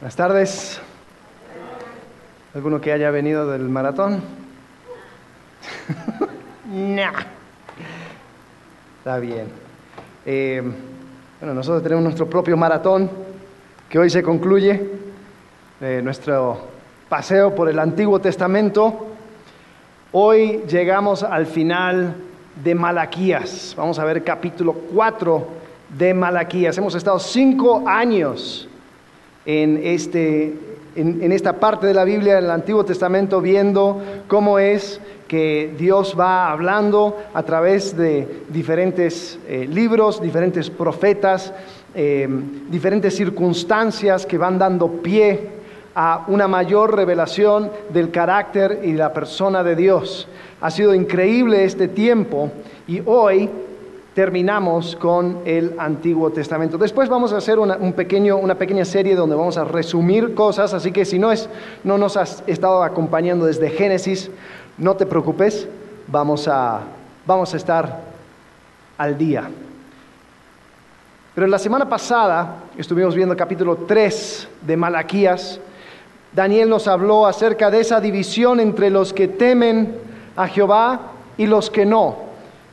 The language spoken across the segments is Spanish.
Buenas tardes. ¿Alguno que haya venido del maratón? nah. Está bien. Eh, bueno, nosotros tenemos nuestro propio maratón que hoy se concluye. Eh, nuestro paseo por el Antiguo Testamento. Hoy llegamos al final de Malaquías. Vamos a ver capítulo 4 de Malaquías. Hemos estado cinco años en, este, en, esta parte de la Biblia, en el Antiguo Testamento, viendo cómo es que Dios va hablando a través de diferentes eh, libros, diferentes profetas, eh, diferentes circunstancias que van dando pie a una mayor revelación del carácter y la persona de Dios. Ha sido increíble este tiempo y hoy terminamos con el Antiguo Testamento. Después vamos a hacer una, una pequeña serie donde vamos a resumir cosas, así que si no, es, no nos has estado acompañando desde Génesis, no te preocupes, vamos a, vamos a estar al día. Pero la semana pasada estuvimos viendo el capítulo 3 de Malaquías. Daniel nos habló acerca de esa división entre los que temen a Jehová y los que no.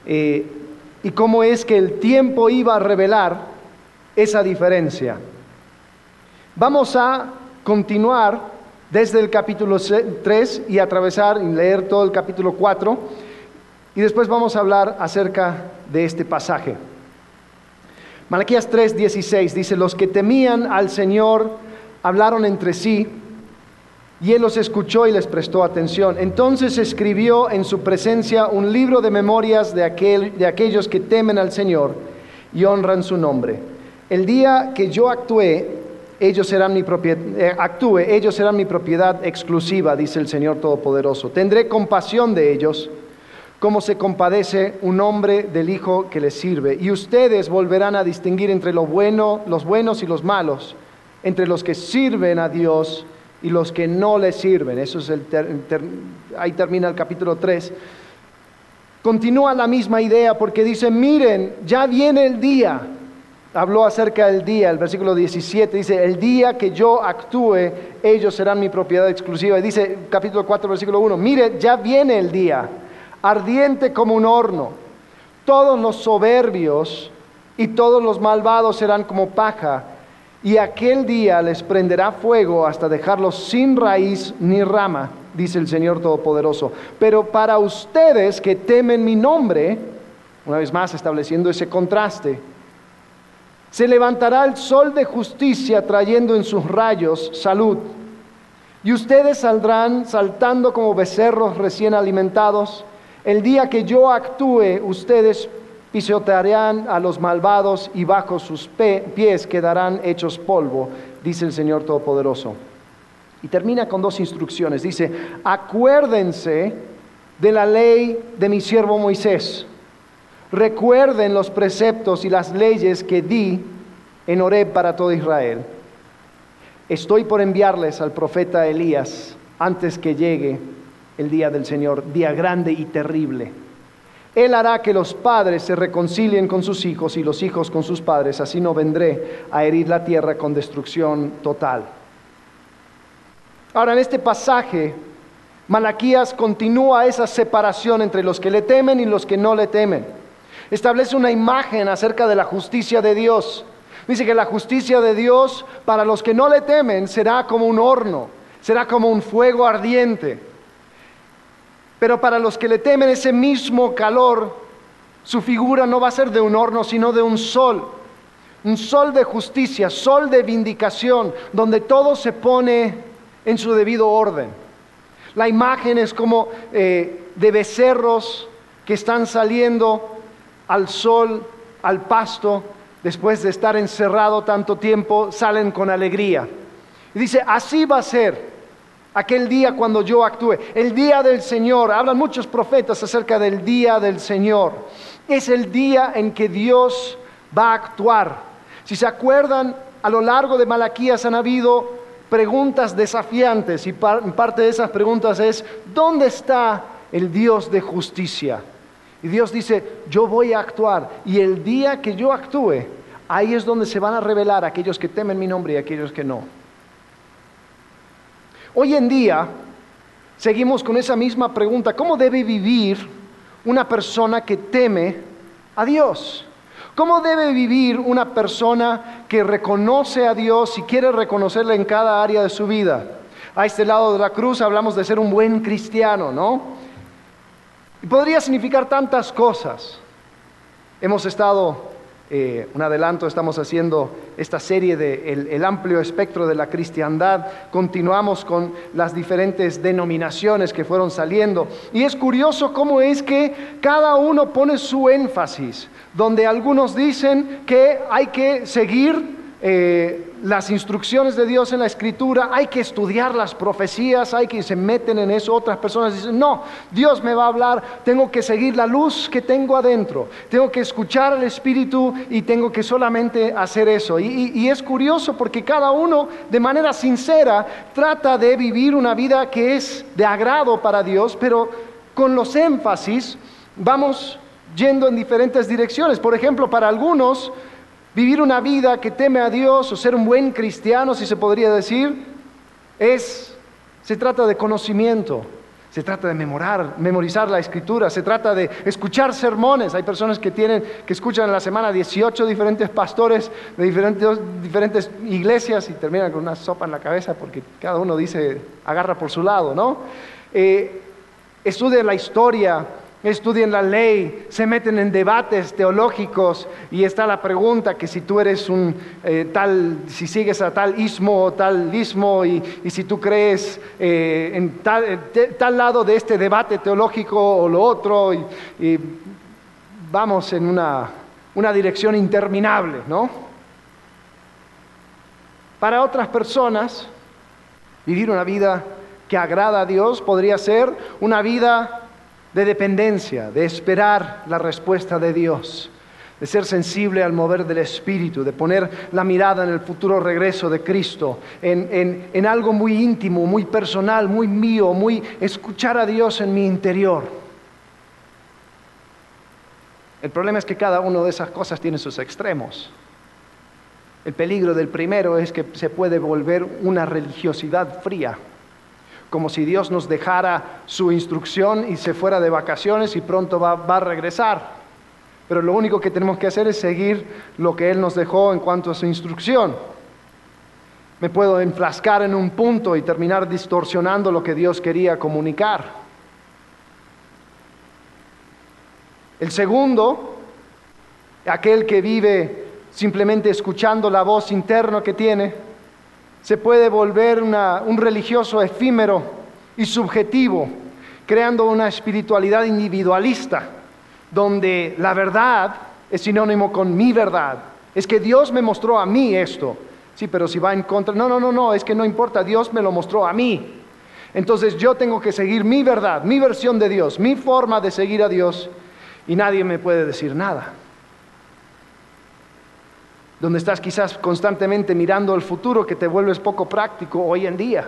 Eh, y cómo es que el tiempo iba a revelar esa diferencia. Vamos a continuar desde el capítulo 3 y atravesar y leer todo el capítulo 4 y después vamos a hablar acerca de este pasaje. Malaquías 3:16 dice, los que temían al Señor hablaron entre sí y él los escuchó y les prestó atención. Entonces escribió en su presencia un libro de memorias de, aquel, de aquellos que temen al Señor y honran su nombre. El día que yo actué, ellos serán mi eh, actúe, ellos serán mi propiedad exclusiva, dice el Señor Todopoderoso. Tendré compasión de ellos, como se compadece un hombre del hijo que les sirve. Y ustedes volverán a distinguir entre lo bueno, los buenos y los malos, entre los que sirven a Dios y los que no le sirven. Eso es el ahí termina el capítulo 3. Continúa la misma idea porque dice, miren, ya viene el día. Habló acerca del día, el versículo 17 dice, el día que yo actúe, ellos serán mi propiedad exclusiva. Y dice capítulo 4, versículo 1, mire, ya viene el día, ardiente como un horno. Todos los soberbios y todos los malvados serán como paja y aquel día les prenderá fuego hasta dejarlos sin raíz ni rama, dice el Señor Todopoderoso. Pero para ustedes que temen mi nombre, una vez más estableciendo ese contraste, se levantará el sol de justicia trayendo en sus rayos salud. Y ustedes saldrán saltando como becerros recién alimentados. El día que yo actúe, ustedes pisotearán a los malvados y bajo sus pies quedarán hechos polvo, dice el Señor Todopoderoso. Y termina con dos instrucciones. Dice, acuérdense de la ley de mi siervo Moisés. Recuerden los preceptos y las leyes que di en Horeb para todo Israel. Estoy por enviarles al profeta Elías antes que llegue el día del Señor, día grande y terrible él hará que los padres se reconcilien con sus hijos y los hijos con sus padres, así no vendré a herir la tierra con destrucción total. Ahora, en este pasaje, Malaquías continúa esa separación entre los que le temen y los que no le temen. Establece una imagen acerca de la justicia de Dios. Dice que la justicia de Dios para los que no le temen será como un horno, será como un fuego ardiente. Pero para los que le temen ese mismo calor, su figura no va a ser de un horno, sino de un sol. Un sol de justicia, sol de vindicación, donde todo se pone en su debido orden. La imagen es como eh, de becerros que están saliendo al sol, al pasto, después de estar encerrado tanto tiempo, salen con alegría. Y dice, así va a ser aquel día cuando yo actúe. El día del Señor, hablan muchos profetas acerca del día del Señor. Es el día en que Dios va a actuar. Si se acuerdan, a lo largo de Malaquías han habido preguntas desafiantes y parte de esas preguntas es, ¿dónde está el Dios de justicia? Y Dios dice, yo voy a actuar y el día que yo actúe, ahí es donde se van a revelar aquellos que temen mi nombre y aquellos que no. Hoy en día seguimos con esa misma pregunta, ¿cómo debe vivir una persona que teme a Dios? ¿Cómo debe vivir una persona que reconoce a Dios y quiere reconocerle en cada área de su vida? A este lado de la cruz hablamos de ser un buen cristiano, ¿no? Y podría significar tantas cosas. Hemos estado eh, un adelanto, estamos haciendo esta serie de el, amplio espectro de la cristiandad, continuamos con las diferentes denominaciones que fueron saliendo. Y es curioso cómo es que cada uno pone su énfasis, donde algunos dicen que hay que seguir eh, las instrucciones de Dios en la escritura, hay que estudiar las profecías, hay que se meten en eso. Otras personas dicen, no, Dios me va a hablar, tengo que seguir la luz que tengo adentro, tengo que escuchar al Espíritu y tengo que solamente hacer eso. y es curioso porque cada uno de manera sincera trata de vivir una vida que es de agrado para Dios, pero con los énfasis vamos yendo en diferentes direcciones. Por ejemplo, para algunos Vivir una vida que teme a Dios o ser un buen cristiano, si se podría decir, es, se trata de conocimiento, se trata de memorar, memorizar la escritura, se trata de escuchar sermones. Hay personas que tienen, que escuchan en la semana 18 diferentes pastores de diferentes, iglesias y terminan con una sopa en la cabeza porque cada uno dice, agarra por su lado, ¿no? Eh, estudian la historia, estudian la ley, se meten en debates teológicos y está la pregunta que si tú eres un eh, tal, si sigues a tal ismo o tal ismo y, si tú crees eh, en tal, tal, lado de este debate teológico o lo otro y, vamos en una, una dirección interminable, ¿no? Para otras personas, vivir una vida que agrada a Dios podría ser una vida de dependencia, de esperar la respuesta de Dios, de ser sensible al mover del Espíritu, de poner la mirada en el futuro regreso de Cristo, en, algo muy íntimo, muy personal, muy mío, muy escuchar a Dios en mi interior. El problema es que cada una de esas cosas tiene sus extremos. El peligro del primero es que se puede volver una religiosidad fría como si Dios nos dejara su instrucción y se fuera de vacaciones y pronto va, a regresar. Pero lo único que tenemos que hacer es seguir lo que Él nos dejó en cuanto a su instrucción. Me puedo enfrascar en un punto y terminar distorsionando lo que Dios quería comunicar. El segundo, aquel que vive simplemente escuchando la voz interna que tiene, se puede volver un religioso efímero y subjetivo, creando una espiritualidad individualista, donde la verdad es sinónimo con mi verdad. Es que Dios me mostró a mí esto. Sí, pero si va en contra, no, no, no, no, es que no importa, Dios me lo mostró a mí. Entonces yo tengo que seguir mi verdad, mi versión de Dios, mi forma de seguir a Dios y nadie me puede decir nada donde estás quizás constantemente mirando el futuro que te vuelves poco práctico hoy en día.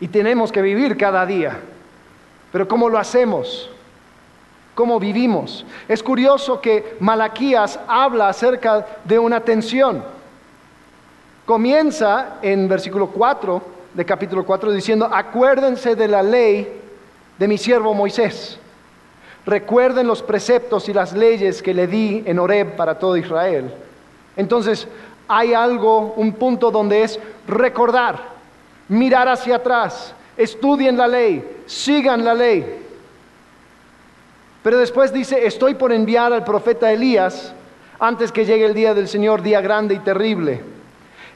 Y tenemos que vivir cada día. Pero ¿cómo lo hacemos? ¿Cómo vivimos? Es curioso que Malaquías habla acerca de una tensión. Comienza en versículo 4 de capítulo 4 diciendo, acuérdense de la ley de mi siervo Moisés. Recuerden los preceptos y las leyes que le di en Horeb para todo Israel entonces hay algo, un punto donde es recordar, mirar hacia atrás, estudien la ley, sigan la ley. Pero después dice, estoy por enviar al profeta Elías antes que llegue el día del Señor, día grande y terrible.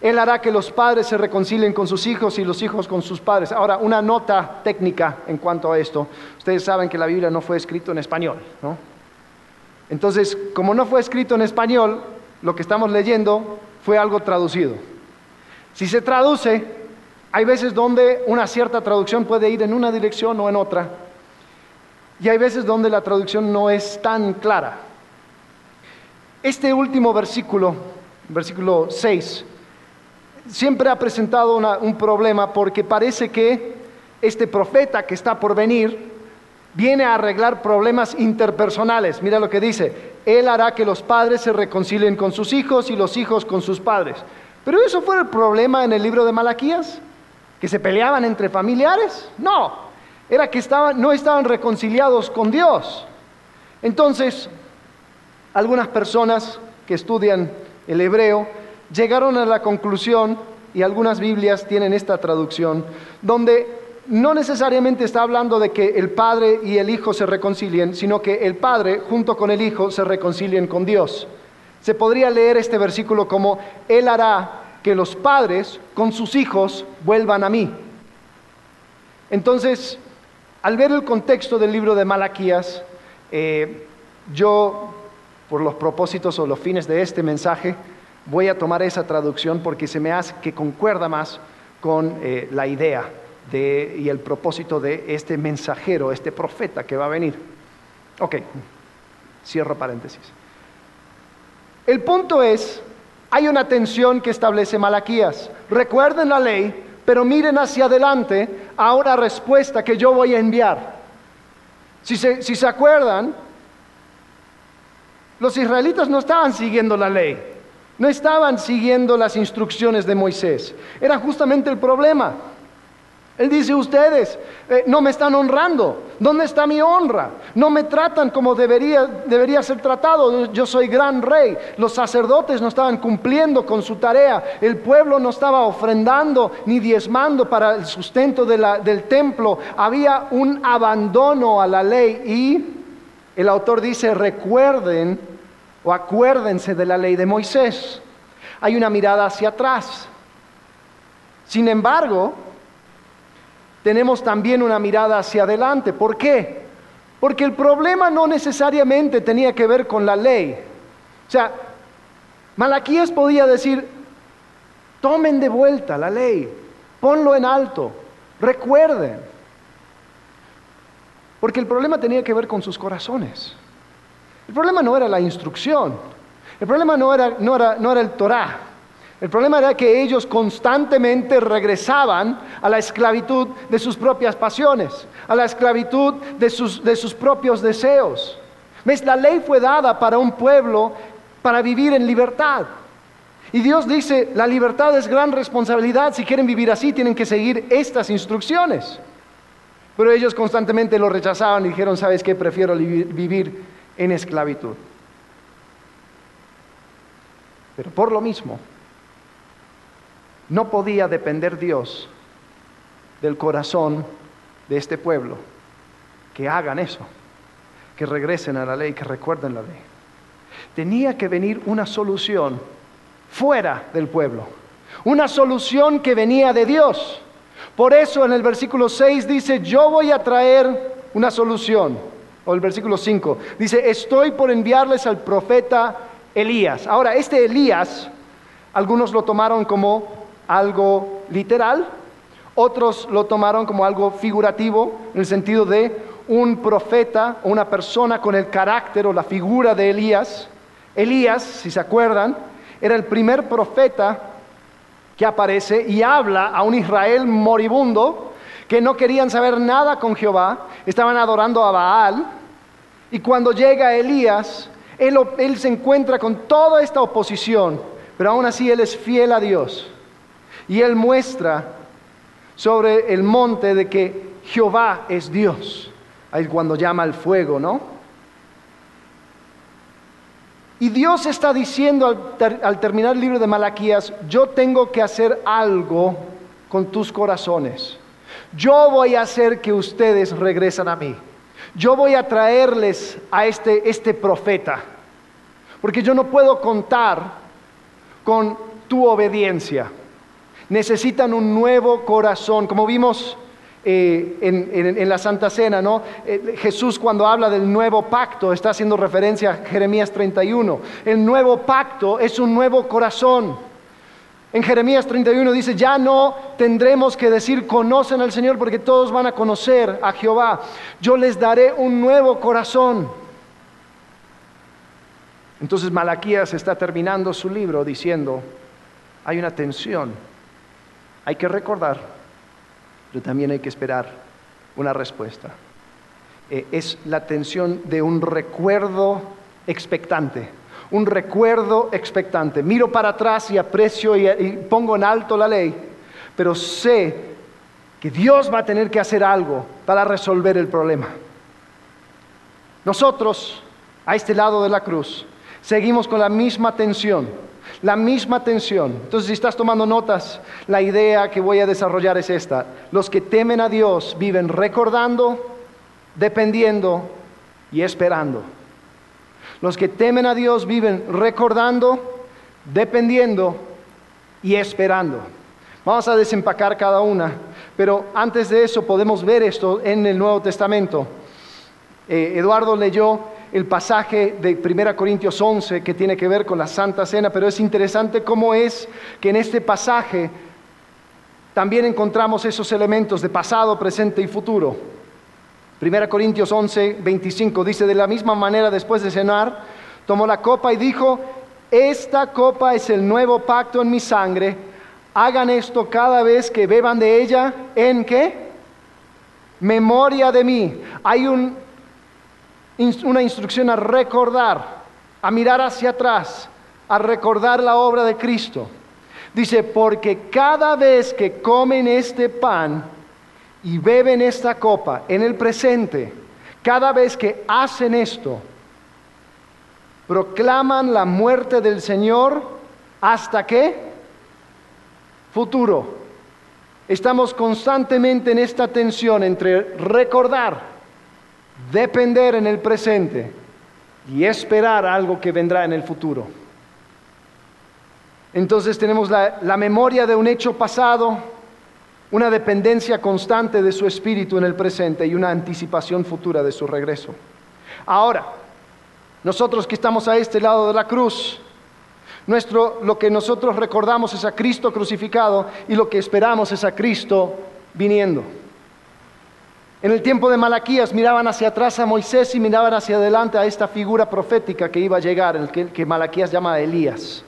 Él hará que los padres se reconcilien con sus hijos y los hijos con sus padres. Ahora, una nota técnica en cuanto a esto. Ustedes saben que la Biblia no fue escrito en español, ¿no? Entonces, como no fue escrito en español, lo que estamos leyendo fue algo traducido. Si se traduce, hay veces donde una cierta traducción puede ir en una dirección o en otra, y hay veces donde la traducción no es tan clara. Este último versículo, versículo 6, siempre ha presentado un problema porque parece que este profeta que está por venir viene a arreglar problemas interpersonales. Mira lo que dice, Él hará que los padres se reconcilien con sus hijos y los hijos con sus padres. Pero eso fue el problema en el libro de Malaquías. ¿Que se peleaban entre familiares? No, era que no estaban reconciliados con Dios. Entonces, algunas personas que estudian el hebreo llegaron a la conclusión, y algunas Biblias tienen esta traducción, donde no necesariamente está hablando de que el Padre y el Hijo se reconcilien, sino que el Padre junto con el Hijo se reconcilien con Dios. Se podría leer este versículo como, Él hará que los padres con sus hijos vuelvan a mí. Entonces, al ver el contexto del libro de Malaquías, eh, yo, por los propósitos o los fines de este mensaje, voy a tomar esa traducción porque se me hace que concuerda más con eh, la idea y el propósito de este mensajero, este profeta que va a venir. Ok, cierro paréntesis. El punto es, hay una tensión que establece Malaquías. Recuerden la ley, pero miren hacia adelante a una respuesta que yo voy a enviar. Si se, si se acuerdan, los israelitas no estaban siguiendo la ley, no estaban siguiendo las instrucciones de Moisés. Era justamente el problema. Él dice, ustedes eh, no me están honrando. ¿Dónde está mi honra? No me tratan como debería, debería ser tratado. Yo soy gran rey. Los sacerdotes no estaban cumpliendo con su tarea. El pueblo no estaba ofrendando ni diezmando para el sustento del templo. Había un abandono a la ley y el autor dice, recuerden o acuérdense de la ley de Moisés. Hay una mirada hacia atrás. Sin embargo, tenemos también una mirada hacia adelante. ¿Por qué? Porque el problema no necesariamente tenía que ver con la ley. O sea, Malaquías podía decir, tomen de vuelta la ley, ponlo en alto, recuerden. Porque el problema tenía que ver con sus corazones. El problema no era la instrucción, el problema no era, no era, no era el Torah, el problema era que ellos constantemente regresaban a la esclavitud de sus propias pasiones, a la esclavitud de sus, de sus propios deseos. ¿Ves? La ley fue dada para un pueblo para vivir en libertad. Y Dios dice, la libertad es gran responsabilidad, si quieren vivir así tienen que seguir estas instrucciones. Pero ellos constantemente lo rechazaban y dijeron, ¿sabes qué? Prefiero vivir en esclavitud. Pero por lo mismo, no podía depender Dios del corazón de este pueblo. Que hagan eso, que regresen a la ley, que recuerden la ley. Tenía que venir una solución fuera del pueblo, una solución que venía de Dios. Por eso en el versículo 6 dice, yo voy a traer una solución. O el versículo 5 dice, estoy por enviarles al profeta Elías. Ahora, este Elías, algunos lo tomaron como algo literal, otros lo tomaron como algo figurativo, en el sentido de un profeta o una persona con el carácter o la figura de Elías. Elías, si se acuerdan, era el primer profeta que aparece y habla a un Israel moribundo que no querían saber nada con Jehová, estaban adorando a Baal. Y cuando llega Elías, él, él se encuentra con toda esta oposición, pero aún así él es fiel a Dios. Y él muestra sobre el monte de que Jehová es Dios. Ahí cuando llama al fuego, ¿no? Y Dios está diciendo al, al, terminar el libro de Malaquías, yo tengo que hacer algo con tus corazones. Yo voy a hacer que ustedes regresen a mí. Yo voy a traerles a este, este profeta. Porque yo no puedo contar con tu obediencia necesitan un nuevo corazón, como vimos eh, en, la Santa Cena, ¿no? Eh, Jesús cuando habla del nuevo pacto está haciendo referencia a Jeremías 31. El nuevo pacto es un nuevo corazón. En Jeremías 31 dice, ya no tendremos que decir conocen al Señor porque todos van a conocer a Jehová. Yo les daré un nuevo corazón. Entonces Malaquías está terminando su libro diciendo, hay una tensión hay que recordar, pero también hay que esperar una respuesta. Eh, es la tensión de un recuerdo expectante, un recuerdo expectante. Miro para atrás y aprecio y, y pongo en alto la ley, pero sé que Dios va a tener que hacer algo para resolver el problema. Nosotros, a este lado de la cruz, seguimos con la misma tensión, la misma tensión. Entonces, si estás tomando notas, la idea que voy a desarrollar es esta. Los que temen a Dios viven recordando, dependiendo y esperando. Los que temen a Dios viven recordando, dependiendo y esperando. Vamos a desempacar cada una, pero antes de eso podemos ver esto en el Nuevo Testamento. Eh, Eduardo leyó el pasaje de 1 Corintios 11 que tiene que ver con la Santa Cena, pero es interesante cómo es que en este pasaje también encontramos esos elementos de pasado, presente y futuro. 1 Corintios 11, 25 dice, de la misma manera después de cenar, tomó la copa y dijo, esta copa es el nuevo pacto en mi sangre, hagan esto cada vez que beban de ella, ¿en qué? Memoria de mí. Hay un una instrucción a recordar, a mirar hacia atrás, a recordar la obra de Cristo. Dice, porque cada vez que comen este pan y beben esta copa en el presente, cada vez que hacen esto, proclaman la muerte del Señor hasta qué? Futuro. Estamos constantemente en esta tensión entre recordar depender en el presente y esperar algo que vendrá en el futuro. Entonces tenemos la, memoria de un hecho pasado, una dependencia constante de su espíritu en el presente y una anticipación futura de su regreso. Ahora, nosotros que estamos a este lado de la cruz, nuestro, lo que nosotros recordamos es a Cristo crucificado y lo que esperamos es a Cristo viniendo. En el tiempo de Malaquías miraban hacia atrás a Moisés y miraban hacia adelante a esta figura profética que iba a llegar, el que, que Malaquías llama Elías.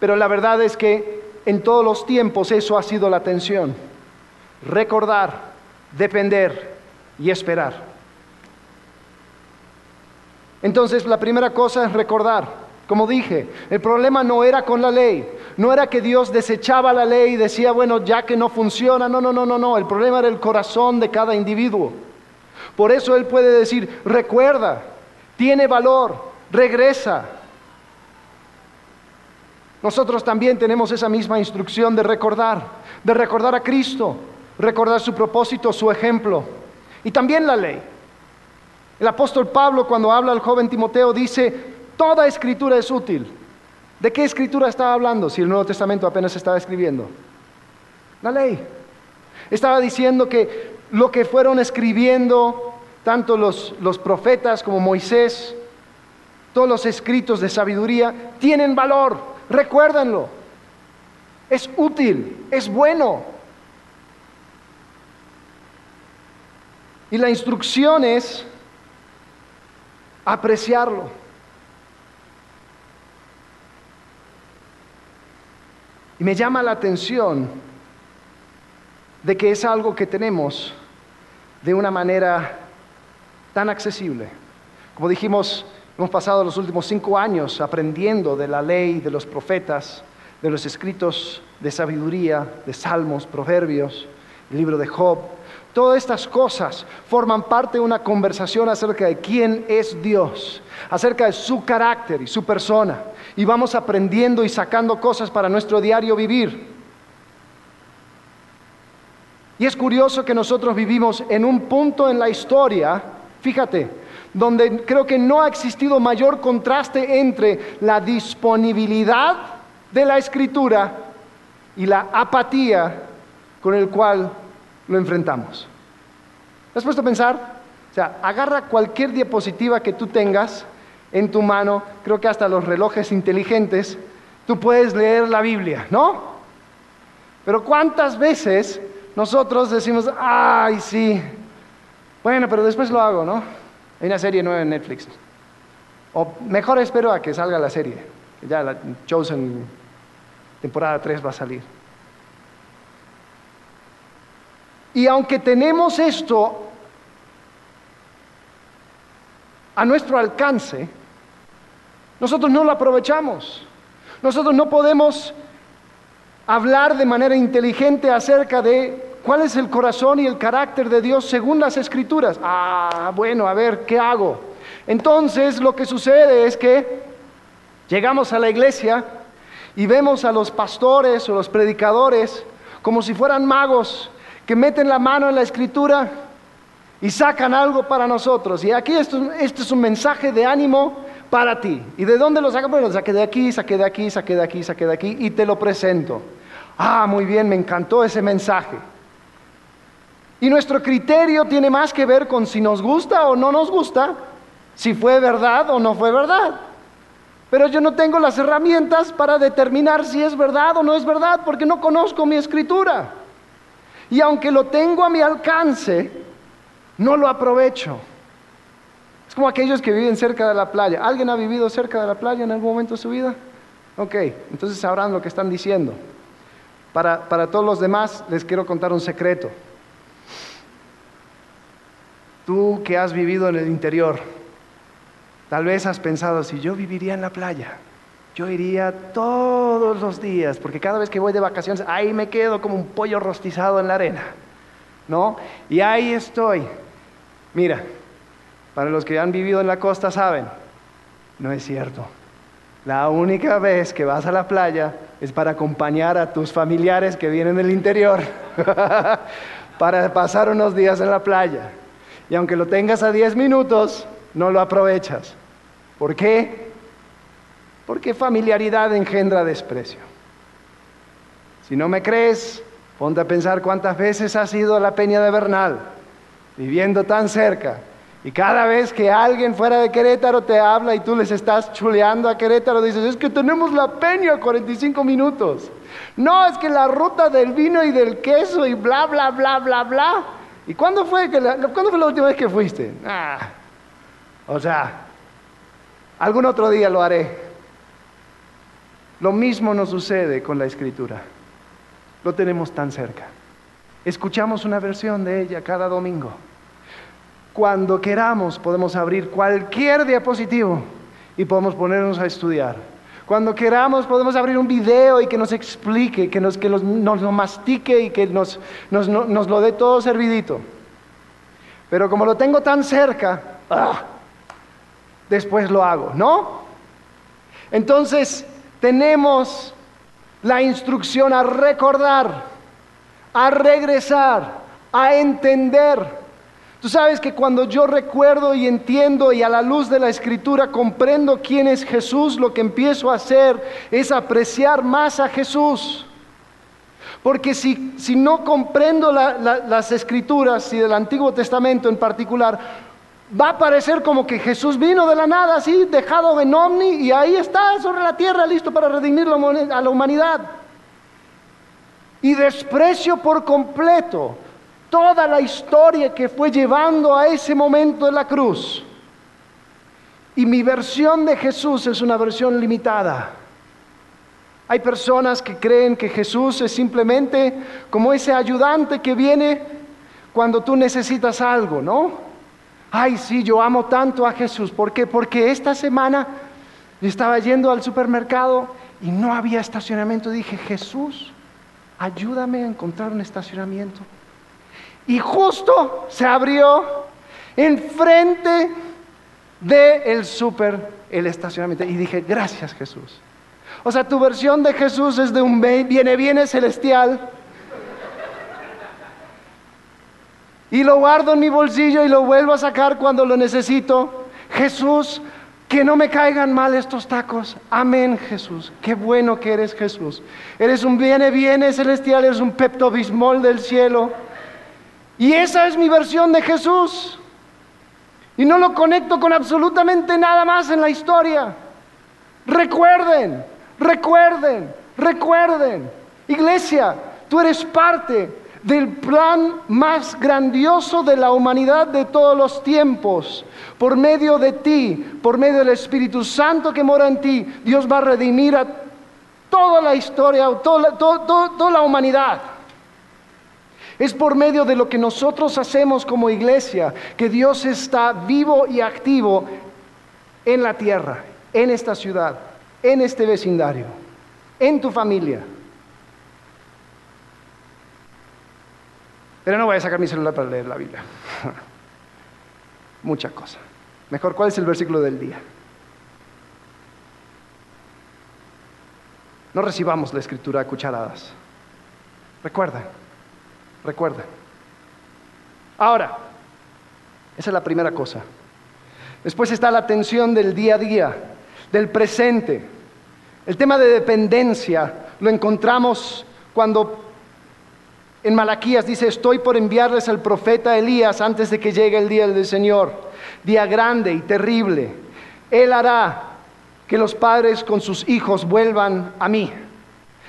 Pero la verdad es que en todos los tiempos eso ha sido la tensión. Recordar, depender y esperar. Entonces la primera cosa es recordar. Como dije, el problema no era con la ley, no era que Dios desechaba la ley y decía, bueno, ya que no funciona, no, no, no, no, no, el problema era el corazón de cada individuo. Por eso Él puede decir, recuerda, tiene valor, regresa. Nosotros también tenemos esa misma instrucción de recordar, de recordar a Cristo, recordar su propósito, su ejemplo y también la ley. El apóstol Pablo cuando habla al joven Timoteo dice, Toda escritura es útil. ¿De qué escritura estaba hablando si el Nuevo Testamento apenas estaba escribiendo? La ley. Estaba diciendo que lo que fueron escribiendo tanto los, los profetas como Moisés, todos los escritos de sabiduría, tienen valor. Recuérdenlo. Es útil, es bueno. Y la instrucción es apreciarlo. Y me llama la atención de que es algo que tenemos de una manera tan accesible. Como dijimos, hemos pasado los últimos cinco años aprendiendo de la ley, de los profetas, de los escritos de sabiduría, de salmos, proverbios, el libro de Job. Todas estas cosas forman parte de una conversación acerca de quién es Dios, acerca de su carácter y su persona y vamos aprendiendo y sacando cosas para nuestro diario vivir. Y es curioso que nosotros vivimos en un punto en la historia, fíjate, donde creo que no ha existido mayor contraste entre la disponibilidad de la escritura y la apatía con el cual lo enfrentamos. ¿Has puesto a pensar? O sea, agarra cualquier diapositiva que tú tengas en tu mano, creo que hasta los relojes inteligentes, tú puedes leer la Biblia, ¿no? Pero ¿cuántas veces nosotros decimos, ay, sí, bueno, pero después lo hago, ¿no? Hay una serie nueva en Netflix. O mejor espero a que salga la serie, ya la Chosen temporada 3 va a salir. Y aunque tenemos esto a nuestro alcance, nosotros no lo aprovechamos. Nosotros no podemos hablar de manera inteligente acerca de cuál es el corazón y el carácter de Dios según las escrituras. Ah, bueno, a ver, ¿qué hago? Entonces lo que sucede es que llegamos a la iglesia y vemos a los pastores o los predicadores como si fueran magos que meten la mano en la escritura y sacan algo para nosotros. Y aquí esto, este es un mensaje de ánimo para ti. ¿Y de dónde lo sacan? Bueno, lo saqué de aquí, saqué de aquí, saqué de aquí, saqué de aquí y te lo presento. Ah, muy bien, me encantó ese mensaje. Y nuestro criterio tiene más que ver con si nos gusta o no nos gusta, si fue verdad o no fue verdad. Pero yo no tengo las herramientas para determinar si es verdad o no es verdad, porque no conozco mi escritura. Y aunque lo tengo a mi alcance, no lo aprovecho. Es como aquellos que viven cerca de la playa. ¿Alguien ha vivido cerca de la playa en algún momento de su vida? Ok, entonces sabrán lo que están diciendo. Para, para todos los demás les quiero contar un secreto. Tú que has vivido en el interior, tal vez has pensado, si yo viviría en la playa, yo iría todos los días, porque cada vez que voy de vacaciones, ahí me quedo como un pollo rostizado en la arena, ¿no? Y ahí estoy. Mira, para los que han vivido en la costa saben, no es cierto. La única vez que vas a la playa es para acompañar a tus familiares que vienen del interior, para pasar unos días en la playa. Y aunque lo tengas a 10 minutos, no lo aprovechas. ¿Por qué? Porque familiaridad engendra desprecio. Si no me crees, ponte a pensar cuántas veces has ido a la Peña de Bernal, viviendo tan cerca, y cada vez que alguien fuera de Querétaro te habla y tú les estás chuleando a Querétaro, dices, es que tenemos la peña a 45 minutos. No, es que la ruta del vino y del queso y bla, bla, bla, bla, bla. ¿Y cuándo fue, que la, ¿cuándo fue la última vez que fuiste? Ah, o sea, algún otro día lo haré. Lo mismo nos sucede con la escritura. Lo tenemos tan cerca. Escuchamos una versión de ella cada domingo. Cuando queramos podemos abrir cualquier diapositivo y podemos ponernos a estudiar. Cuando queramos podemos abrir un video y que nos explique, que nos, que nos, lo mastique y que nos, nos, nos, lo dé todo servidito. Pero como lo tengo tan cerca, ¡ah! después lo hago, ¿no? Entonces tenemos la instrucción a recordar, a regresar, a entender Tú sabes que cuando yo recuerdo y entiendo y a la luz de la escritura comprendo quién es Jesús, lo que empiezo a hacer es apreciar más a Jesús. Porque si, no comprendo las escrituras y del Antiguo Testamento en particular, va a parecer como que Jesús vino de la nada, así, dejado en omni, y ahí está sobre la tierra, listo para redimir a la humanidad. Y desprecio por completo toda la historia que fue llevando a ese momento de la cruz. Y mi versión de Jesús es una versión limitada. Hay personas que creen que Jesús es simplemente como ese ayudante que viene cuando tú necesitas algo, ¿no? Ay, sí, yo amo tanto a Jesús. ¿Por qué? Porque esta semana estaba yendo al supermercado y no había estacionamiento. Dije, Jesús, ayúdame a encontrar un estacionamiento. Y justo se abrió enfrente del el súper el estacionamiento. Y dije, gracias Jesús. O sea, tu versión de Jesús es de un viene, viene celestial. Y lo guardo en mi bolsillo y lo vuelvo a sacar cuando lo necesito. Jesús, que no me caigan mal estos tacos. Amén, Jesús. Qué bueno que eres Jesús. Eres un viene, viene celestial, eres un peptobismol del cielo. Y esa es mi versión de Jesús. Y no lo conecto con absolutamente nada más en la historia. Recuerden, recuerden, recuerden. Iglesia, tú eres parte del plan más grandioso de la humanidad de todos los tiempos. Por medio de ti, por medio del Espíritu Santo que mora en ti, Dios va a redimir a toda la historia, toda, toda, toda la humanidad. Es por medio de lo que nosotros hacemos como iglesia que Dios está vivo y activo en la tierra, en esta ciudad, en este vecindario, en tu familia. Pero no voy a sacar mi celular para leer la Biblia. Mucha cosa. Mejor, ¿cuál es el versículo del día? No recibamos la escritura a cucharadas. Recuerda, recuerda. Ahora, esa es la primera cosa. Después está la atención del día a día, del presente. El tema de dependencia lo encontramos cuando en Malaquías dice, estoy por enviarles al profeta Elías antes de que llegue el día del Señor. Día grande y terrible. Él hará que los padres con sus hijos vuelvan a mí.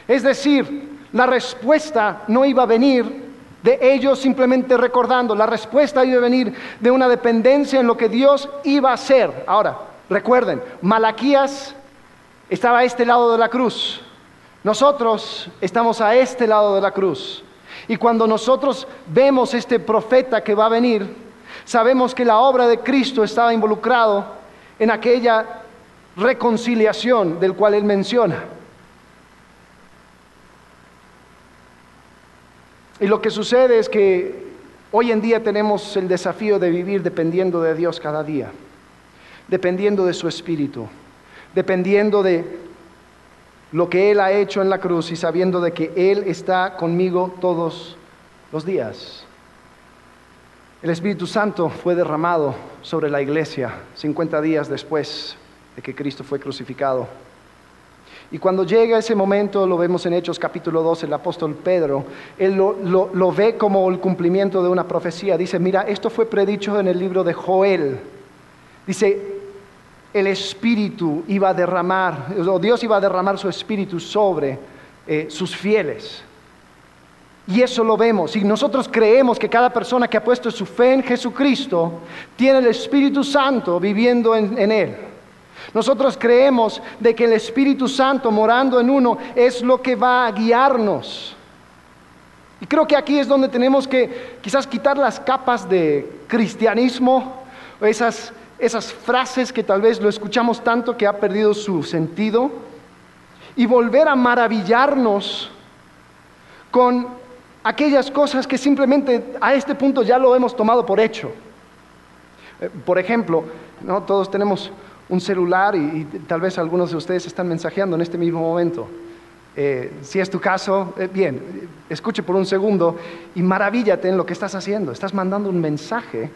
Es decir, la respuesta no iba a venir de ellos simplemente recordando, la respuesta iba a venir de una dependencia en lo que Dios iba a hacer. Ahora, recuerden, Malaquías estaba a este lado de la cruz. Nosotros estamos a este lado de la cruz. Y cuando nosotros vemos este profeta que va a venir, sabemos que la obra de Cristo estaba involucrado en aquella reconciliación del cual él menciona. Y lo que sucede es que hoy en día tenemos el desafío de vivir dependiendo de Dios cada día, dependiendo de su espíritu, dependiendo de lo que Él ha hecho en la cruz y sabiendo de que Él está conmigo todos los días. El Espíritu Santo fue derramado sobre la iglesia 50 días después de que Cristo fue crucificado. Y cuando llega ese momento, lo vemos en Hechos capítulo 2, el apóstol Pedro, él lo, lo, ve como el cumplimiento de una profecía. Dice, mira, esto fue predicho en el libro de Joel. Dice, el Espíritu iba a derramar, o Dios iba a derramar su Espíritu sobre eh, sus fieles. Y eso lo vemos. Y nosotros creemos que cada persona que ha puesto su fe en Jesucristo tiene el Espíritu Santo viviendo en, en Él. Nosotros creemos de que el Espíritu Santo morando en uno es lo que va a guiarnos. Y creo que aquí es donde tenemos que quizás quitar las capas de cristianismo, esas esas frases que tal vez lo escuchamos tanto que ha perdido su sentido y volver a maravillarnos con aquellas cosas que simplemente a este punto ya lo hemos tomado por hecho. Eh, por ejemplo, ¿no? todos tenemos un celular y, tal vez algunos de ustedes están mensajeando en este mismo momento. Eh, si es tu caso, eh, bien, escuche por un segundo y maravíllate en lo que estás haciendo. Estás mandando un mensaje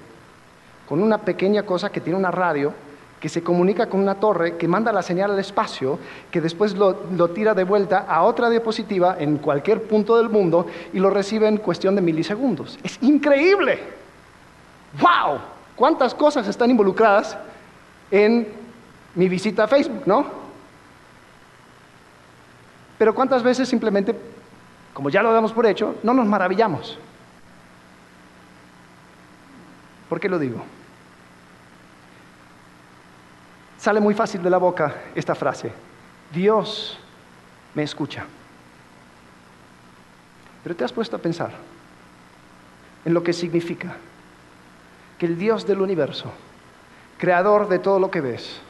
con una pequeña cosa que tiene una radio, que se comunica con una torre, que manda la señal al espacio, que después lo, tira de vuelta a otra diapositiva en cualquier punto del mundo y lo recibe en cuestión de milisegundos. Es increíble. ¡Wow! ¿Cuántas cosas están involucradas en mi visita a Facebook, no? Pero ¿cuántas veces simplemente, como ya lo damos por hecho, no nos maravillamos? ¿Por qué lo digo? Sale muy fácil de la boca esta frase, Dios me escucha. Pero te has puesto a pensar en lo que significa que el Dios del universo, creador de todo lo que ves,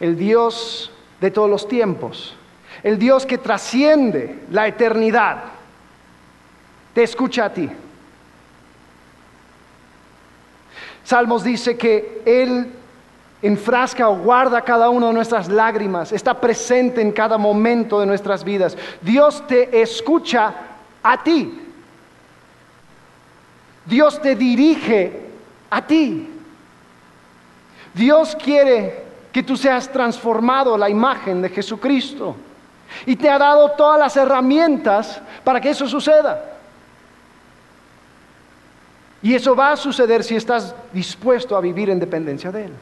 el Dios de todos los tiempos, el Dios que trasciende la eternidad, te escucha a ti. Salmos dice que Él enfrasca o guarda cada una de nuestras lágrimas, está presente en cada momento de nuestras vidas. Dios te escucha a ti. Dios te dirige a ti. Dios quiere que tú seas transformado la imagen de Jesucristo. Y te ha dado todas las herramientas para que eso suceda. Y eso va a suceder si estás dispuesto a vivir en dependencia de Él.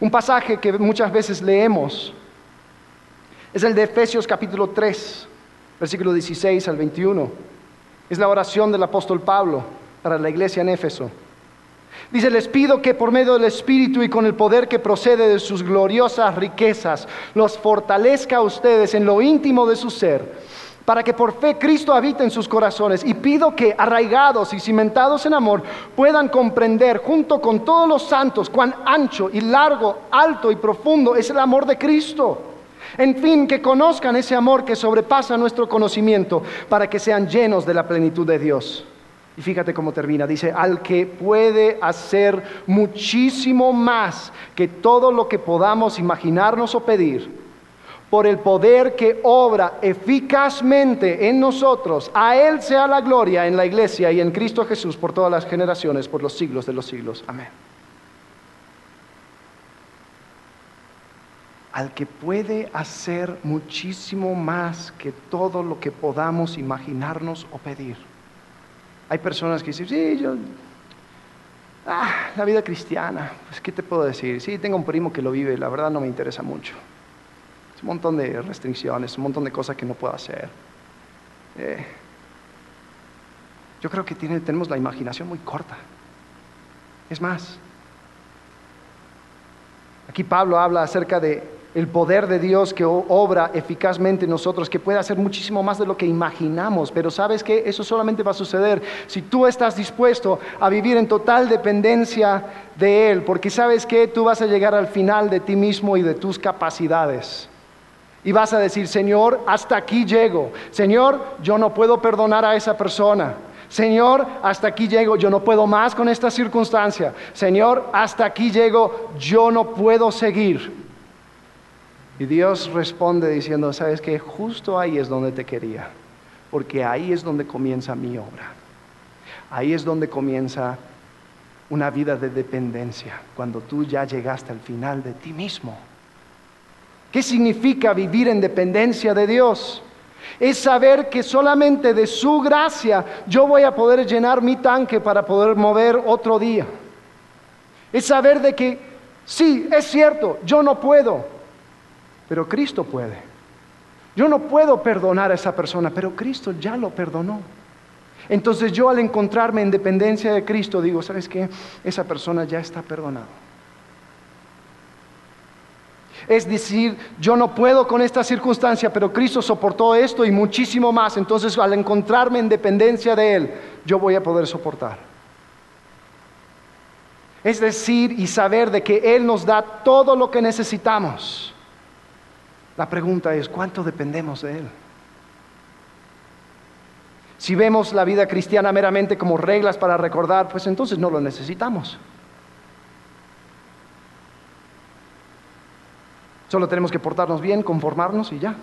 Un pasaje que muchas veces leemos es el de Efesios capítulo 3, versículo 16 al 21. Es la oración del apóstol Pablo para la iglesia en Éfeso. Dice, les pido que por medio del Espíritu y con el poder que procede de sus gloriosas riquezas, los fortalezca a ustedes en lo íntimo de su ser para que por fe Cristo habite en sus corazones. Y pido que, arraigados y cimentados en amor, puedan comprender junto con todos los santos cuán ancho y largo, alto y profundo es el amor de Cristo. En fin, que conozcan ese amor que sobrepasa nuestro conocimiento para que sean llenos de la plenitud de Dios. Y fíjate cómo termina. Dice, al que puede hacer muchísimo más que todo lo que podamos imaginarnos o pedir, por el poder que obra eficazmente en nosotros. A Él sea la gloria en la iglesia y en Cristo Jesús por todas las generaciones, por los siglos de los siglos. Amén. al que puede hacer muchísimo más que todo lo que podamos imaginarnos o pedir. Hay personas que dicen, sí, yo, ah, la vida cristiana, pues ¿qué te puedo decir? Sí, tengo un primo que lo vive, la verdad no me interesa mucho. Es un montón de restricciones, un montón de cosas que no puedo hacer. Eh, yo creo que tenemos la imaginación muy corta. Es más, aquí Pablo habla acerca de el poder de Dios que obra eficazmente en nosotros, que puede hacer muchísimo más de lo que imaginamos. Pero sabes que eso solamente va a suceder si tú estás dispuesto a vivir en total dependencia de Él, porque sabes que tú vas a llegar al final de ti mismo y de tus capacidades. Y vas a decir, Señor, hasta aquí llego. Señor, yo no puedo perdonar a esa persona. Señor, hasta aquí llego, yo no puedo más con esta circunstancia. Señor, hasta aquí llego, yo no puedo seguir. Y Dios responde diciendo, sabes que justo ahí es donde te quería, porque ahí es donde comienza mi obra. Ahí es donde comienza una vida de dependencia, cuando tú ya llegaste al final de ti mismo. ¿Qué significa vivir en dependencia de Dios? Es saber que solamente de su gracia yo voy a poder llenar mi tanque para poder mover otro día. Es saber de que, sí, es cierto, yo no puedo, pero Cristo puede. Yo no puedo perdonar a esa persona, pero Cristo ya lo perdonó. Entonces yo al encontrarme en dependencia de Cristo digo, ¿sabes qué? Esa persona ya está perdonada. Es decir, yo no puedo con esta circunstancia, pero Cristo soportó esto y muchísimo más. Entonces al encontrarme en dependencia de Él, yo voy a poder soportar. Es decir, y saber de que Él nos da todo lo que necesitamos la pregunta es, ¿cuánto dependemos de Él? Si vemos la vida cristiana meramente como reglas para recordar, pues entonces no lo necesitamos. Solo tenemos que portarnos bien, conformarnos y ya.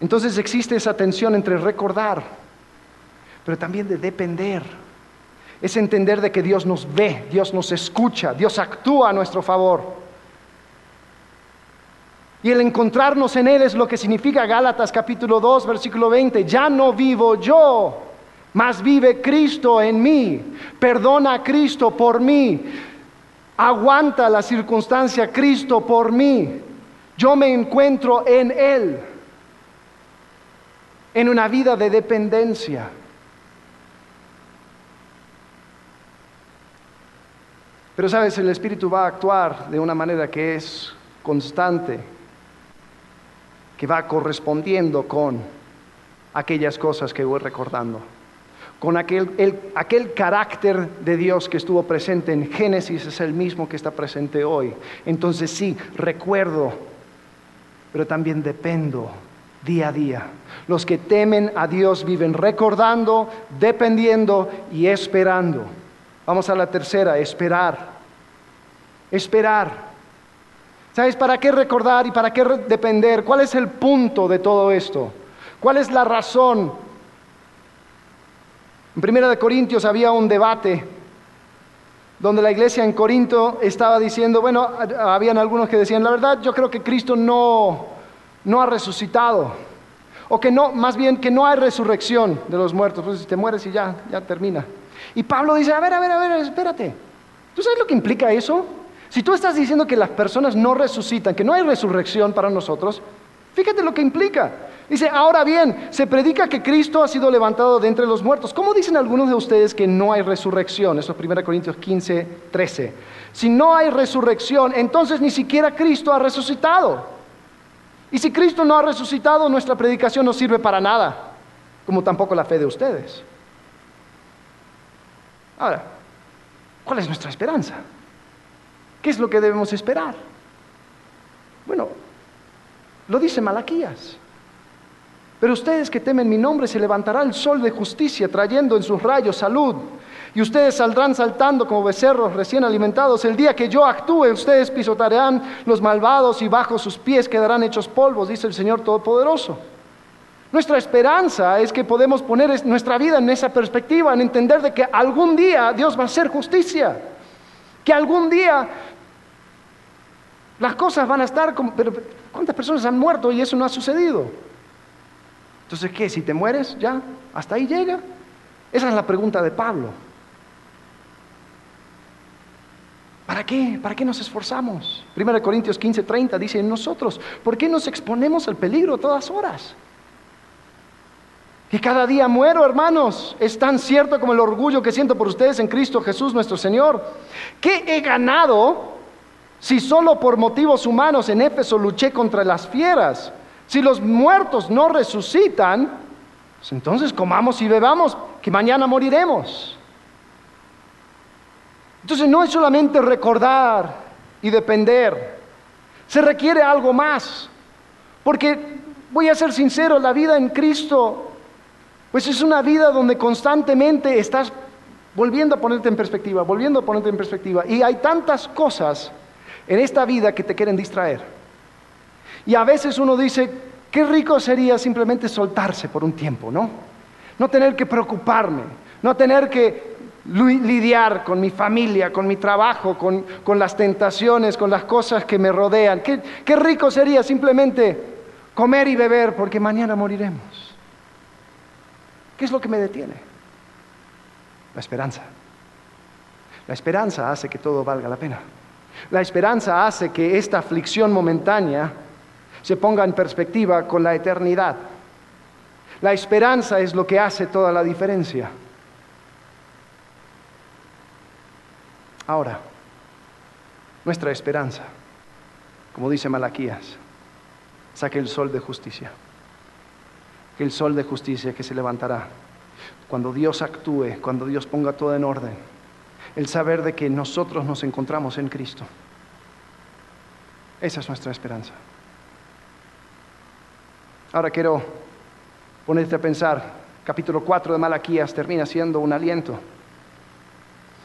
Entonces existe esa tensión entre recordar, pero también de depender. Es entender de que Dios nos ve, Dios nos escucha, Dios actúa a nuestro favor. Y el encontrarnos en Él es lo que significa Gálatas capítulo 2, versículo 20. Ya no vivo yo, mas vive Cristo en mí. Perdona a Cristo por mí. Aguanta la circunstancia Cristo por mí. Yo me encuentro en Él, en una vida de dependencia. Pero sabes, el Espíritu va a actuar de una manera que es constante que va correspondiendo con aquellas cosas que voy recordando, con aquel, aquel carácter de Dios que estuvo presente en Génesis es el mismo que está presente hoy. Entonces sí, recuerdo, pero también dependo día a día. Los que temen a Dios viven recordando, dependiendo y esperando. Vamos a la tercera, esperar. Esperar. ¿Sabes para qué recordar y para qué depender? ¿Cuál es el punto de todo esto? ¿Cuál es la razón? En Primera de Corintios había un debate donde la iglesia en Corinto estaba diciendo, bueno, habían algunos que decían, la verdad, yo creo que Cristo no, no ha resucitado. O que no, más bien que no hay resurrección de los muertos. Pues si te mueres y ya, ya termina. Y Pablo dice, a ver, a ver, a ver, espérate. ¿Tú sabes lo que implica eso? Si tú estás diciendo que las personas no resucitan, que no hay resurrección para nosotros, fíjate lo que implica. Dice, ahora bien, se predica que Cristo ha sido levantado de entre los muertos. ¿Cómo dicen algunos de ustedes que no hay resurrección? Eso es 1 Corintios 15, 13. Si no hay resurrección, entonces ni siquiera Cristo ha resucitado. Y si Cristo no ha resucitado, nuestra predicación no sirve para nada, como tampoco la fe de ustedes. Ahora, ¿cuál es nuestra esperanza? ¿Qué es lo que debemos esperar? Bueno, Lo dice Malaquías. Pero ustedes que temen mi nombre, se levantará el sol de justicia, trayendo en sus rayos salud. Y ustedes saldrán saltando como becerros recién alimentados. El día que yo actúe, ustedes pisotearán los malvados y bajo sus pies quedarán hechos polvos, dice el Señor Todopoderoso. Nuestra esperanza es que podemos poner nuestra vida en esa perspectiva, en entender de que algún día Dios va a hacer justicia, que algún día las cosas van a estar como... Pero ¿cuántas personas han muerto y eso no ha sucedido? Entonces, ¿qué? Si te mueres, ya, hasta ahí llega. Esa es la pregunta de Pablo. ¿Para qué? ¿Para qué nos esforzamos? 1 Corintios 15, 30 dice, nosotros, ¿por qué nos exponemos al peligro a todas horas? Que cada día muero, hermanos. Es tan cierto como el orgullo que siento por ustedes en Cristo Jesús nuestro Señor. ¿Qué he ganado si solo por motivos humanos en Éfeso luché contra las fieras? Si los muertos no resucitan, pues entonces comamos y bebamos, que mañana moriremos. Entonces no es solamente recordar y depender, se requiere algo más. Porque, voy a ser sincero, la vida en Cristo, pues es una vida donde constantemente estás volviendo a ponerte en perspectiva, volviendo a ponerte en perspectiva. Y hay tantas cosas en esta vida que te quieren distraer. Y a veces uno dice, qué rico sería simplemente soltarse por un tiempo, ¿no? No tener que preocuparme, no tener que lidiar con mi familia, con mi trabajo, con, las tentaciones, con las cosas que me rodean. Qué, qué rico sería simplemente comer y beber porque mañana moriremos. ¿Qué es lo que me detiene? La esperanza. La esperanza hace que todo valga la pena. La esperanza hace que esta aflicción momentánea se ponga en perspectiva con la eternidad. La esperanza es lo que hace toda la diferencia. Ahora, nuestra esperanza, como dice Malaquías, saque el sol de justicia. Que el sol de justicia que se levantará cuando Dios actúe, cuando Dios ponga todo en orden. El saber de que nosotros nos encontramos en Cristo. Esa es nuestra esperanza. Ahora quiero ponerte a pensar, capítulo 4 de Malaquías termina siendo un aliento.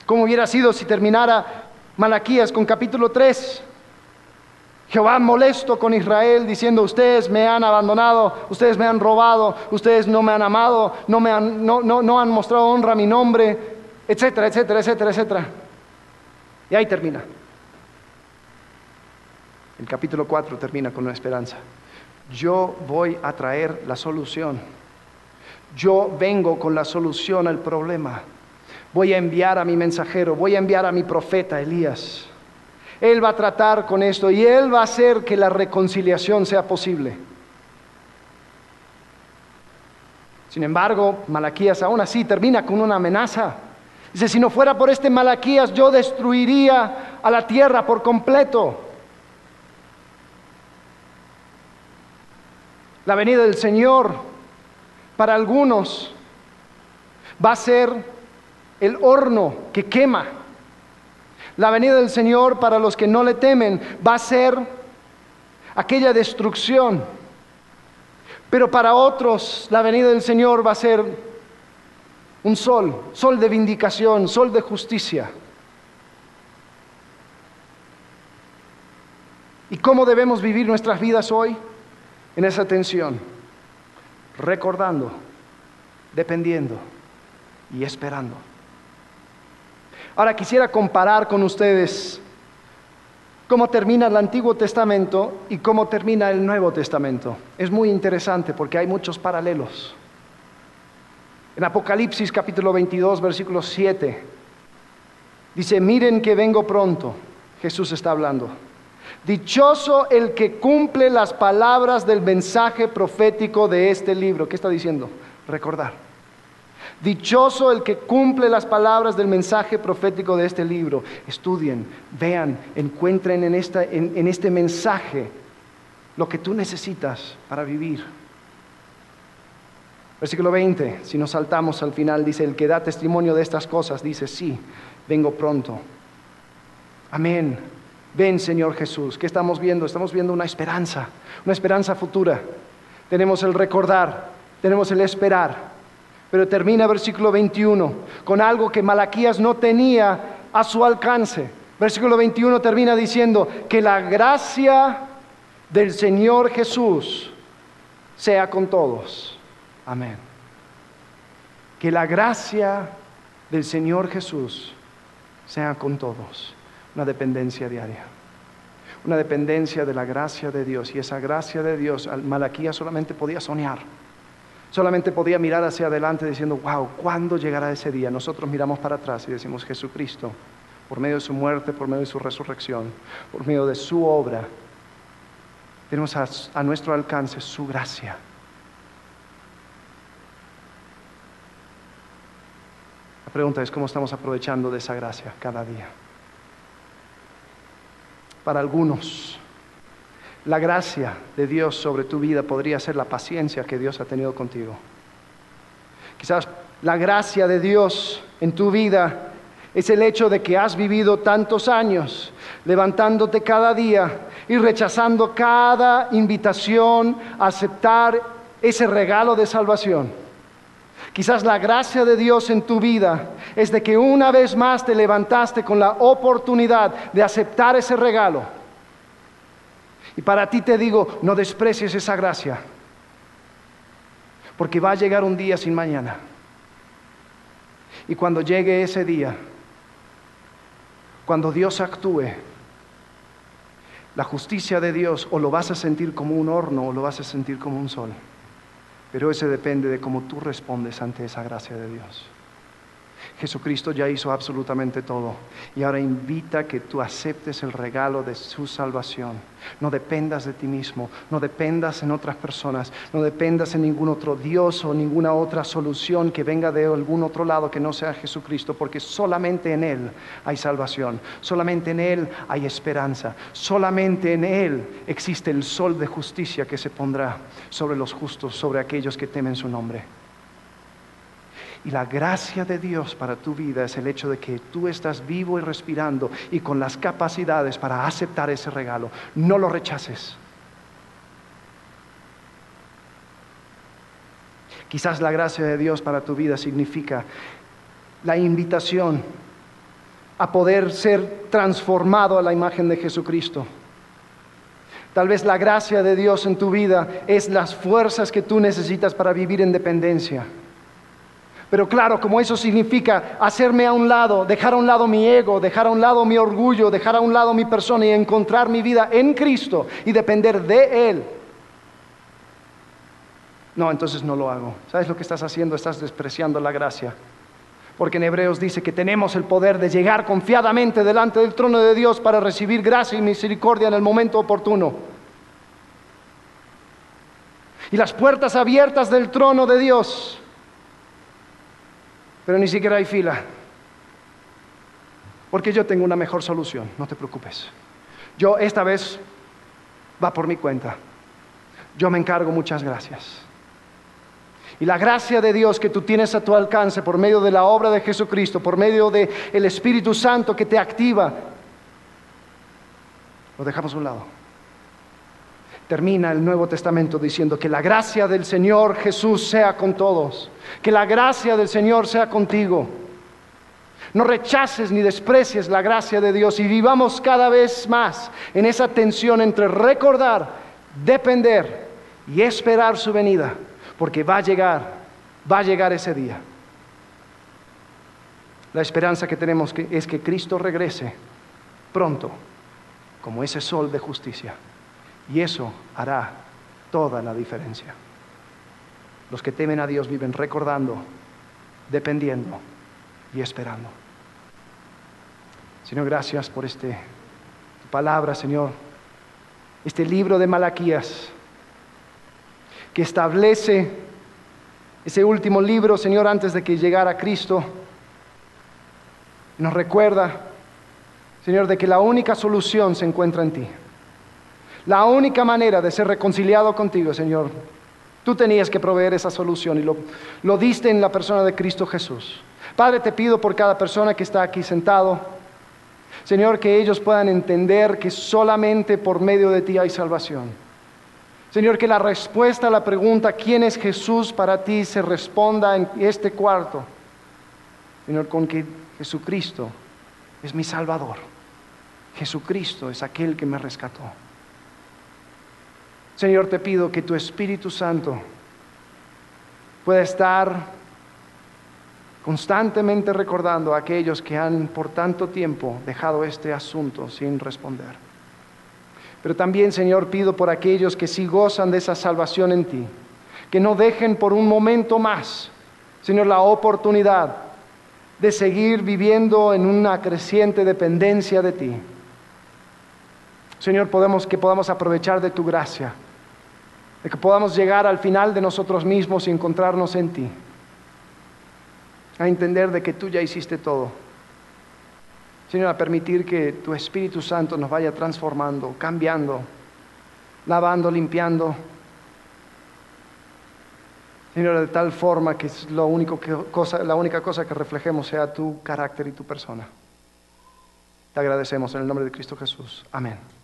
¿Cómo hubiera sido si terminara Malaquías con capítulo 3? Jehová molesto con Israel diciendo, ustedes me han abandonado, ustedes me han robado, ustedes no me han amado, no, me han, no, no han mostrado honra a mi nombre, etcétera, etcétera, etcétera, etcétera. Y ahí termina. El capítulo 4 termina con una esperanza yo voy a traer la solución. Yo vengo con la solución al problema. Voy a enviar a mi mensajero, voy a enviar a mi profeta Elías. Él va a tratar con esto y él va a hacer que la reconciliación sea posible. Sin embargo, Malaquías aún así termina con una amenaza. Dice, si no fuera por este Malaquías, yo destruiría a la tierra por completo. La venida del Señor para algunos va a ser el horno que quema. La venida del Señor para los que no le temen va a ser aquella destrucción. Pero para otros la venida del Señor va a ser un sol, sol de vindicación, sol de justicia. ¿Y cómo debemos vivir nuestras vidas hoy? en esa tensión, recordando, dependiendo y esperando. Ahora quisiera comparar con ustedes cómo termina el Antiguo Testamento y cómo termina el Nuevo Testamento. Es muy interesante porque hay muchos paralelos. En Apocalipsis capítulo 22, versículo 7, dice, miren que vengo pronto. Jesús está hablando. Dichoso el que cumple las palabras del mensaje profético de este libro. ¿Qué está diciendo? Recordar. Dichoso el que cumple las palabras del mensaje profético de este libro. Estudien, vean, encuentren en, en este mensaje lo que tú necesitas para vivir. Versículo 20, si nos saltamos al final, dice, el que da testimonio de estas cosas, dice, sí, vengo pronto. Amén. Ven, Señor Jesús. ¿Qué estamos viendo? Estamos viendo una esperanza, una esperanza futura. Tenemos el recordar, tenemos el esperar. Pero termina versículo 21 con algo que Malaquías no tenía a su alcance. Versículo 21 termina diciendo que la gracia del Señor Jesús sea con todos. Amén. Que la gracia del Señor Jesús sea con todos una dependencia diaria, una dependencia de la gracia de Dios. Y esa gracia de Dios, Malaquía solamente podía soñar, solamente podía mirar hacia adelante diciendo, wow, ¿cuándo llegará ese día? Nosotros miramos para atrás y decimos, Jesucristo, por medio de su muerte, por medio de su resurrección, por medio de su obra, tenemos a, a nuestro alcance su gracia. Pregunta es cómo estamos aprovechando de esa gracia cada día para algunos. La gracia de Dios sobre tu vida podría ser la paciencia que Dios ha tenido contigo. Quizás la gracia de Dios en tu vida es el hecho de que has vivido tantos años levantándote cada día y rechazando cada invitación a aceptar ese regalo de salvación. Quizás la gracia de Dios en tu vida es de que una vez más te levantaste con la oportunidad de aceptar ese regalo. Y para ti te digo, no desprecies esa gracia, porque va a llegar un día sin mañana. Y cuando llegue ese día, cuando Dios actúe, la justicia de Dios o lo vas a sentir como un horno o lo vas a sentir como un sol. Pero ese depende de cómo tú respondes ante esa gracia de Dios. Jesucristo ya hizo absolutamente todo y ahora invita que tú aceptes el regalo de su salvación. No dependas de ti mismo, no dependas en otras personas, no dependas en ningún otro Dios o ninguna otra solución que venga de algún otro lado que no sea Jesucristo, porque solamente en Él hay salvación, solamente en Él hay esperanza, solamente en Él existe el sol de justicia que se pondrá sobre los justos, sobre aquellos que temen su nombre. Y la gracia de Dios para tu vida es el hecho de que tú estás vivo y respirando y con las capacidades para aceptar ese regalo. No lo rechaces. Quizás la gracia de Dios para tu vida significa la invitación a poder ser transformado a la imagen de Jesucristo. Tal vez la gracia de Dios en tu vida es las fuerzas que tú necesitas para vivir en dependencia. Pero claro, como eso significa hacerme a un lado, dejar a un lado mi ego, dejar a un lado mi orgullo, dejar a un lado mi persona y encontrar mi vida en Cristo y depender de Él. No, entonces no lo hago. ¿Sabes lo que estás haciendo? Estás despreciando la gracia. Porque en Hebreos dice que tenemos el poder de llegar confiadamente delante del trono de Dios para recibir gracia y misericordia en el momento oportuno. Y las puertas abiertas del trono de Dios pero ni siquiera hay fila. Porque yo tengo una mejor solución, no te preocupes. Yo esta vez va por mi cuenta. Yo me encargo, muchas gracias. Y la gracia de Dios que tú tienes a tu alcance por medio de la obra de Jesucristo, por medio del el Espíritu Santo que te activa, lo dejamos a un lado termina el Nuevo Testamento diciendo que la gracia del Señor Jesús sea con todos, que la gracia del Señor sea contigo. No rechaces ni desprecies la gracia de Dios y vivamos cada vez más en esa tensión entre recordar, depender y esperar su venida, porque va a llegar, va a llegar ese día. La esperanza que tenemos es que Cristo regrese pronto, como ese sol de justicia. Y eso hará toda la diferencia. Los que temen a Dios viven recordando, dependiendo y esperando. Señor, gracias por este palabra, Señor. Este libro de Malaquías que establece ese último libro, Señor, antes de que llegara Cristo. Nos recuerda, Señor, de que la única solución se encuentra en ti. La única manera de ser reconciliado contigo, Señor, tú tenías que proveer esa solución y lo, diste en la persona de Cristo Jesús. Padre, te pido por cada persona que está aquí sentado, Señor, que ellos puedan entender que solamente por medio de ti hay salvación. Señor, que la respuesta a la pregunta, ¿quién es Jesús para ti? se responda en este cuarto. Señor, con que Jesucristo es mi Salvador. Jesucristo es aquel que me rescató. Señor, te pido que tu Espíritu Santo pueda estar constantemente recordando a aquellos que han por tanto tiempo dejado este asunto sin responder. Pero también, Señor, pido por aquellos que sí gozan de esa salvación en ti, que no dejen por un momento más, Señor, la oportunidad de seguir viviendo en una creciente dependencia de ti. Señor, podemos, que podamos aprovechar de tu gracia, de que podamos llegar al final de nosotros mismos y encontrarnos en ti a entender de que tú ya hiciste todo. Señor, a permitir que tu Espíritu Santo nos vaya transformando, cambiando, lavando, limpiando. Señor, de tal forma que, es lo único cosa, la única cosa que reflejemos sea tu carácter y tu persona. Te agradecemos en el nombre de Cristo Jesús. Amén.